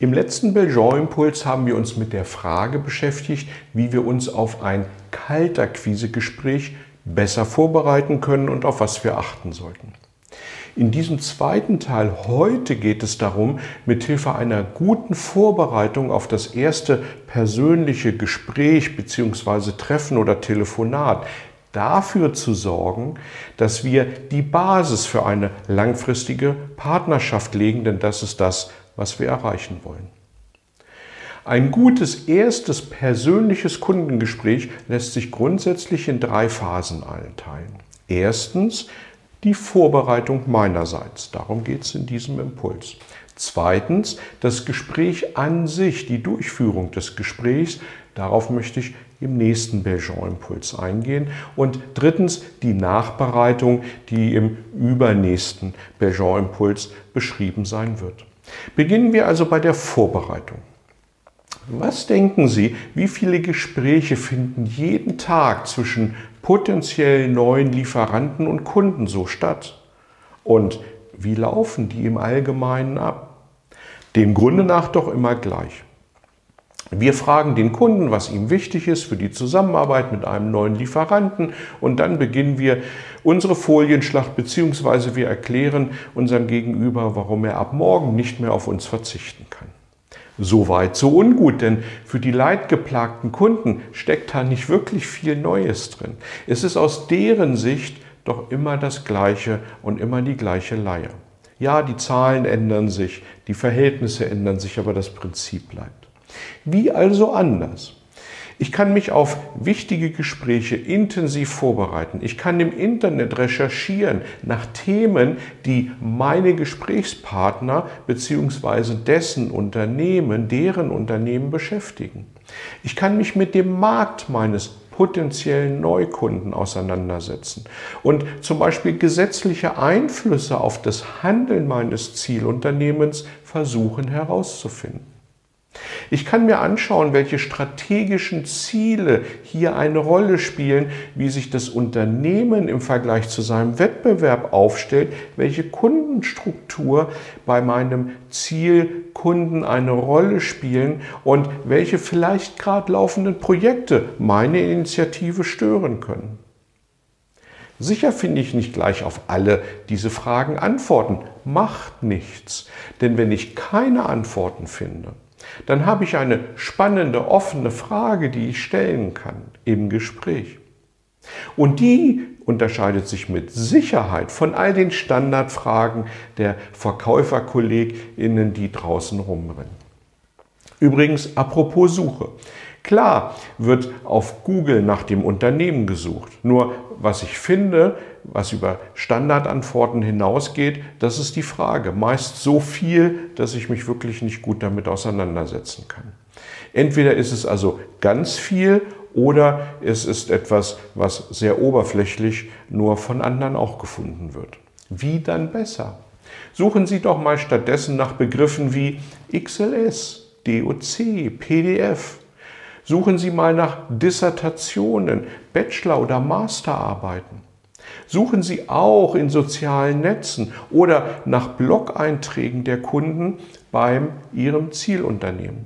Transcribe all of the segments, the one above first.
Im letzten Belgian-Impuls haben wir uns mit der Frage beschäftigt, wie wir uns auf ein Kaltakquise-Gespräch besser vorbereiten können und auf was wir achten sollten. In diesem zweiten Teil heute geht es darum, mithilfe einer guten Vorbereitung auf das erste persönliche Gespräch bzw. Treffen oder Telefonat dafür zu sorgen, dass wir die Basis für eine langfristige Partnerschaft legen, denn das ist das, was wir erreichen wollen. Ein gutes erstes persönliches Kundengespräch lässt sich grundsätzlich in drei Phasen einteilen. Erstens die Vorbereitung meinerseits. Darum geht es in diesem Impuls. Zweitens das Gespräch an sich, die Durchführung des Gesprächs. Darauf möchte ich im nächsten Belgian-Impuls eingehen. Und drittens die Nachbereitung, die im übernächsten Belgian-Impuls beschrieben sein wird. Beginnen wir also bei der Vorbereitung. Was denken Sie, wie viele Gespräche finden jeden Tag zwischen potenziell neuen Lieferanten und Kunden so statt? Und wie laufen die im Allgemeinen ab? Dem Grunde nach doch immer gleich. Wir fragen den Kunden, was ihm wichtig ist für die Zusammenarbeit mit einem neuen Lieferanten und dann beginnen wir unsere Folienschlacht bzw. wir erklären unserem Gegenüber, warum er ab morgen nicht mehr auf uns verzichten kann. So weit, so ungut, denn für die leidgeplagten Kunden steckt da nicht wirklich viel Neues drin. Es ist aus deren Sicht doch immer das Gleiche und immer die gleiche Leier. Ja, die Zahlen ändern sich, die Verhältnisse ändern sich, aber das Prinzip bleibt. Wie also anders? Ich kann mich auf wichtige Gespräche intensiv vorbereiten. Ich kann im Internet recherchieren nach Themen, die meine Gesprächspartner bzw. dessen Unternehmen, deren Unternehmen beschäftigen. Ich kann mich mit dem Markt meines potenziellen Neukunden auseinandersetzen und zum Beispiel gesetzliche Einflüsse auf das Handeln meines Zielunternehmens versuchen herauszufinden. Ich kann mir anschauen, welche strategischen Ziele hier eine Rolle spielen, wie sich das Unternehmen im Vergleich zu seinem Wettbewerb aufstellt, welche Kundenstruktur bei meinem Zielkunden eine Rolle spielen und welche vielleicht gerade laufenden Projekte meine Initiative stören können. Sicher finde ich nicht gleich auf alle diese Fragen Antworten. Macht nichts. Denn wenn ich keine Antworten finde, dann habe ich eine spannende, offene Frage, die ich stellen kann im Gespräch. Und die unterscheidet sich mit Sicherheit von all den Standardfragen der Verkäuferkolleginnen, die draußen rumrennen. Übrigens, apropos Suche. Klar wird auf Google nach dem Unternehmen gesucht. Nur was ich finde, was über Standardantworten hinausgeht, das ist die Frage. Meist so viel, dass ich mich wirklich nicht gut damit auseinandersetzen kann. Entweder ist es also ganz viel oder es ist etwas, was sehr oberflächlich nur von anderen auch gefunden wird. Wie dann besser? Suchen Sie doch mal stattdessen nach Begriffen wie XLS, DOC, PDF, Suchen Sie mal nach Dissertationen, Bachelor- oder Masterarbeiten. Suchen Sie auch in sozialen Netzen oder nach Blog-Einträgen der Kunden beim Ihrem Zielunternehmen.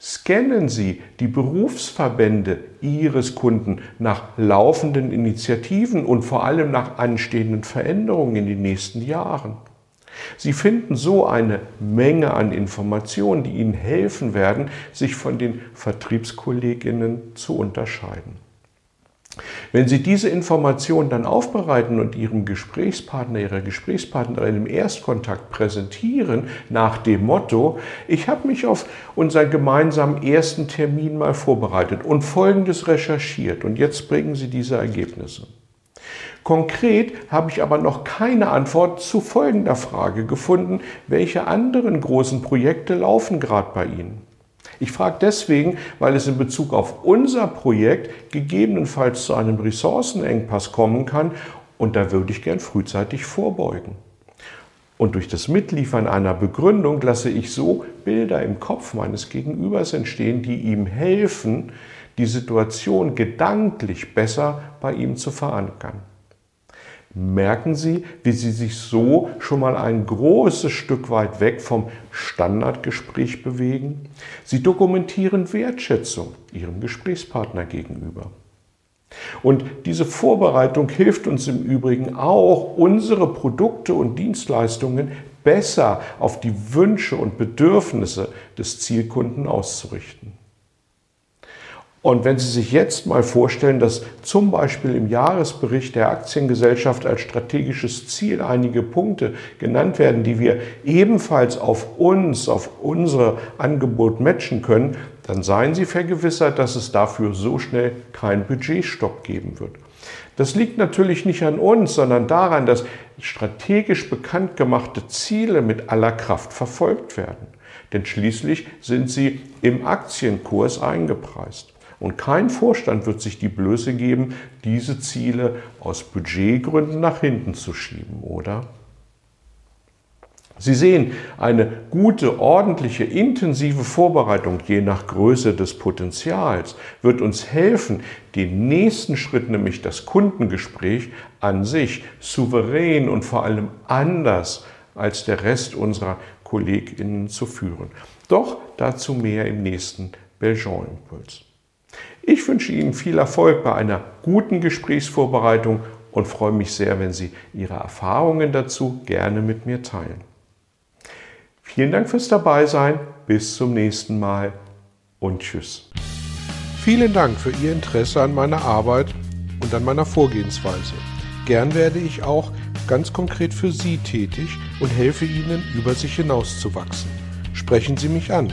Scannen Sie die Berufsverbände Ihres Kunden nach laufenden Initiativen und vor allem nach anstehenden Veränderungen in den nächsten Jahren. Sie finden so eine Menge an Informationen, die Ihnen helfen werden, sich von den Vertriebskolleginnen zu unterscheiden. Wenn Sie diese Informationen dann aufbereiten und Ihrem Gesprächspartner, Ihrer Gesprächspartnerin im Erstkontakt präsentieren, nach dem Motto, ich habe mich auf unseren gemeinsamen ersten Termin mal vorbereitet und Folgendes recherchiert und jetzt bringen Sie diese Ergebnisse Konkret habe ich aber noch keine Antwort zu folgender Frage gefunden. Welche anderen großen Projekte laufen gerade bei Ihnen? Ich frage deswegen, weil es in Bezug auf unser Projekt gegebenenfalls zu einem Ressourcenengpass kommen kann und da würde ich gern frühzeitig vorbeugen. Und durch das Mitliefern einer Begründung lasse ich so Bilder im Kopf meines Gegenübers entstehen, die ihm helfen, die Situation gedanklich besser bei ihm zu verankern. Merken Sie, wie Sie sich so schon mal ein großes Stück weit weg vom Standardgespräch bewegen? Sie dokumentieren Wertschätzung Ihrem Gesprächspartner gegenüber. Und diese Vorbereitung hilft uns im Übrigen auch, unsere Produkte und Dienstleistungen besser auf die Wünsche und Bedürfnisse des Zielkunden auszurichten. Und wenn Sie sich jetzt mal vorstellen, dass zum Beispiel im Jahresbericht der Aktiengesellschaft als strategisches Ziel einige Punkte genannt werden, die wir ebenfalls auf uns, auf unser Angebot matchen können, dann seien Sie vergewissert, dass es dafür so schnell keinen Budgetstopp geben wird. Das liegt natürlich nicht an uns, sondern daran, dass strategisch bekannt gemachte Ziele mit aller Kraft verfolgt werden. Denn schließlich sind sie im Aktienkurs eingepreist. Und kein Vorstand wird sich die Blöße geben, diese Ziele aus Budgetgründen nach hinten zu schieben, oder? Sie sehen, eine gute, ordentliche, intensive Vorbereitung je nach Größe des Potenzials wird uns helfen, den nächsten Schritt, nämlich das Kundengespräch an sich, souverän und vor allem anders als der Rest unserer KollegInnen zu führen. Doch dazu mehr im nächsten Belgian-Impuls. Ich wünsche Ihnen viel Erfolg bei einer guten Gesprächsvorbereitung und freue mich sehr, wenn Sie Ihre Erfahrungen dazu gerne mit mir teilen. Vielen Dank fürs Dabeisein, bis zum nächsten Mal und tschüss. Vielen Dank für Ihr Interesse an meiner Arbeit und an meiner Vorgehensweise. Gern werde ich auch ganz konkret für Sie tätig und helfe Ihnen, über sich hinauszuwachsen. Sprechen Sie mich an.